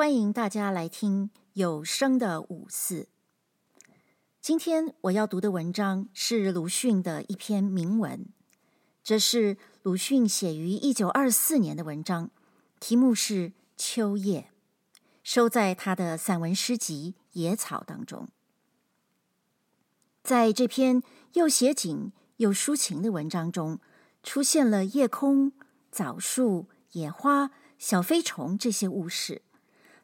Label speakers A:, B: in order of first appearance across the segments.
A: 欢迎大家来听有声的五四。今天我要读的文章是鲁迅的一篇铭文，这是鲁迅写于一九二四年的文章，题目是《秋夜》，收在他的散文诗集《野草》当中。在这篇又写景又抒情的文章中，出现了夜空、枣树、野花、小飞虫这些物事，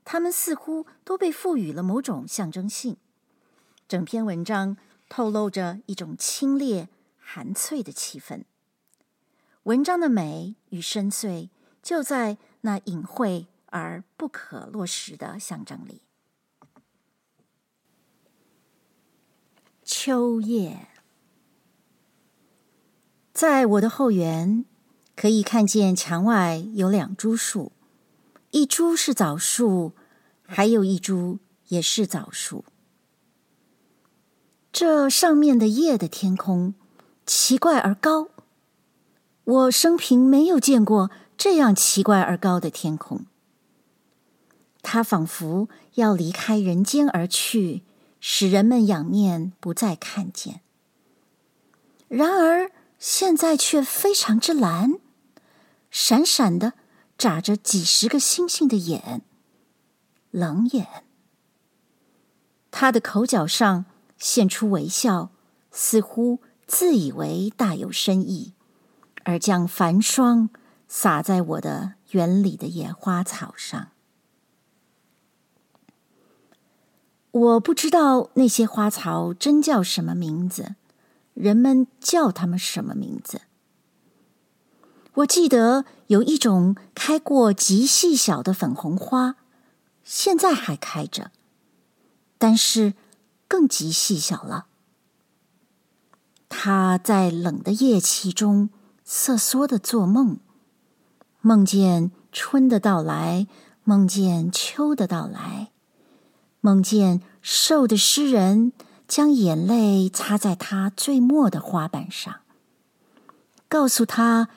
A: 它们似乎都被赋予了某种象征性。整篇文章透露着一种清冽、含翠的气氛。文章的美与深邃，就在那隐晦而不可落实的象征里。秋夜，在我的后园，可以看见墙外有两株树，一株是枣树，还有一株也是枣树。这上面的夜的天空奇怪而高，我生平没有见过这样奇怪而高的天空。它仿佛要离开人间而去。使人们仰面不再看见，然而现在却非常之蓝，闪闪的眨着几十个星星的眼，冷眼。他的口角上现出微笑，似乎自以为大有深意，而将繁霜洒在我的园里的野花草上。我不知道那些花草真叫什么名字，人们叫它们什么名字？我记得有一种开过极细小的粉红花，现在还开着，但是更极细小了。它在冷的夜气中瑟缩的做梦，梦见春的到来，梦见秋的到来。梦见瘦的诗人将眼泪擦在他最末的花瓣上，告诉他：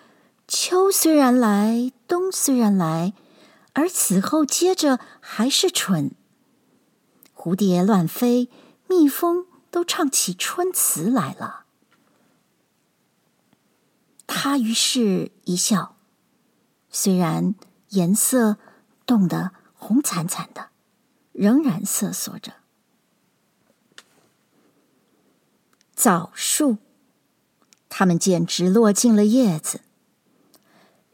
A: 秋虽然来，冬虽然来，而此后接着还是春。蝴蝶乱飞，蜜蜂都唱起春词来了。他于是一笑，虽然颜色冻得红惨惨的。仍然瑟缩着。枣树，它们简直落尽了叶子。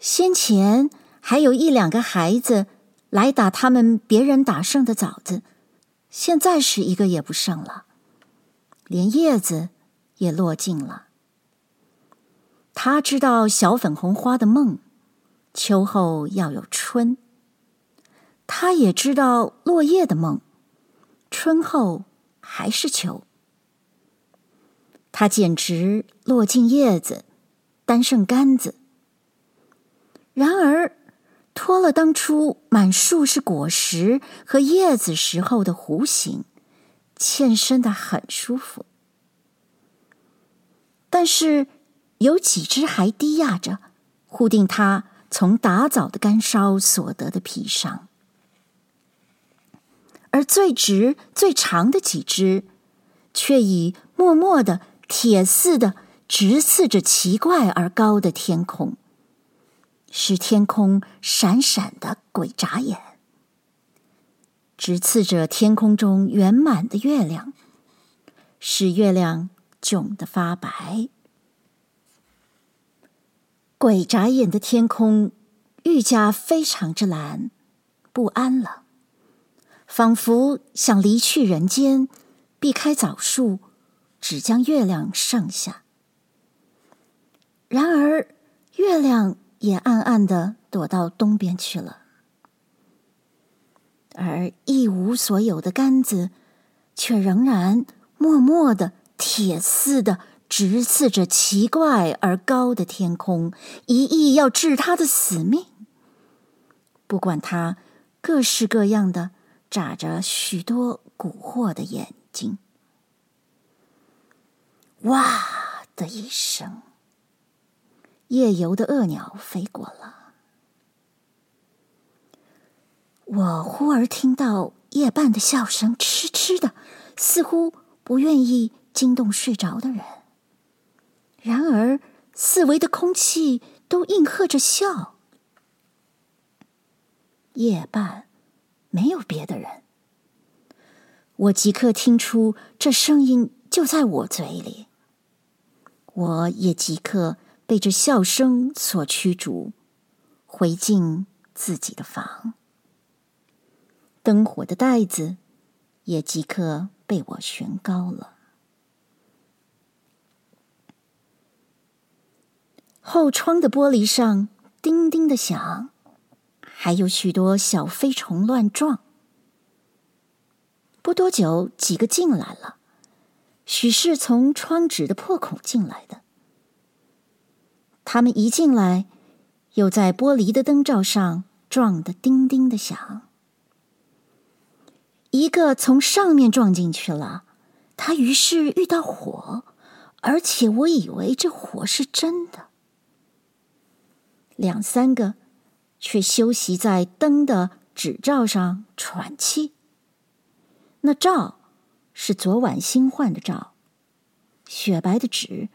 A: 先前还有一两个孩子来打他们别人打剩的枣子，现在是一个也不剩了，连叶子也落尽了。他知道小粉红花的梦，秋后要有春。他也知道落叶的梦，春后还是秋。他简直落尽叶子，单剩干子。然而，脱了当初满树是果实和叶子时候的弧形，欠身的很舒服。但是，有几只还低压着，固定他从打枣的干烧所得的皮上。而最直、最长的几枝，却已默默的、铁似的直刺着奇怪而高的天空，使天空闪闪的鬼眨眼，直刺着天空中圆满的月亮，使月亮窘得发白。鬼眨眼的天空愈加非常之蓝，不安了。仿佛想离去人间，避开枣树，只将月亮剩下。然而，月亮也暗暗的躲到东边去了，而一无所有的杆子，却仍然默默的、铁似的直刺着奇怪而高的天空，一意要治他的死命。不管他各式各样的。眨着许多蛊惑的眼睛，哇的一声，夜游的恶鸟飞过了。我忽而听到夜半的笑声，痴痴的，似乎不愿意惊动睡着的人。然而，四围的空气都应和着笑。夜半没有别的人，我即刻听出这声音就在我嘴里，我也即刻被这笑声所驱逐，回进自己的房。灯火的带子也即刻被我悬高了。后窗的玻璃上叮叮的响，还有许多小飞虫乱撞。不多久，几个进来了，许是从窗纸的破孔进来的。他们一进来，又在玻璃的灯罩上撞得叮叮的响。一个从上面撞进去了，他于是遇到火，而且我以为这火是真的。两三个却休息在灯的纸罩上喘气。那罩是昨晚新换的罩，雪白的纸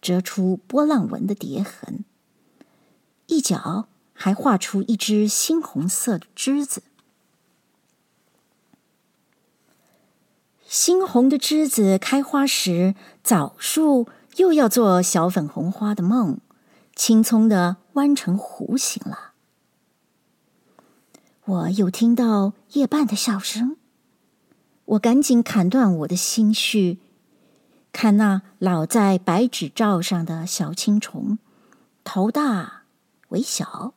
A: 折出波浪纹的叠痕，一角还画出一只猩红色的枝子。猩红的枝子开花时，枣树又要做小粉红花的梦，青葱的弯成弧形了。我又听到夜半的笑声，我赶紧砍断我的心绪，看那老在白纸罩上的小青虫，头大尾小，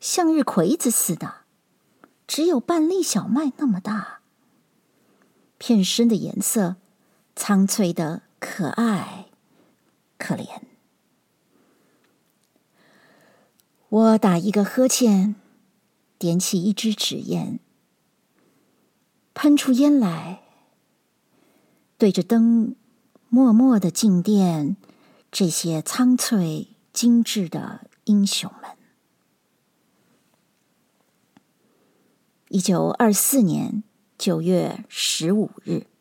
A: 向日葵子似的，只有半粒小麦那么大。片身的颜色，苍翠的可爱，可怜。我打一个呵欠，点起一支纸烟，喷出烟来，对着灯，默默的静电这些苍翠精致的英雄们。一九二四年。九月十五日。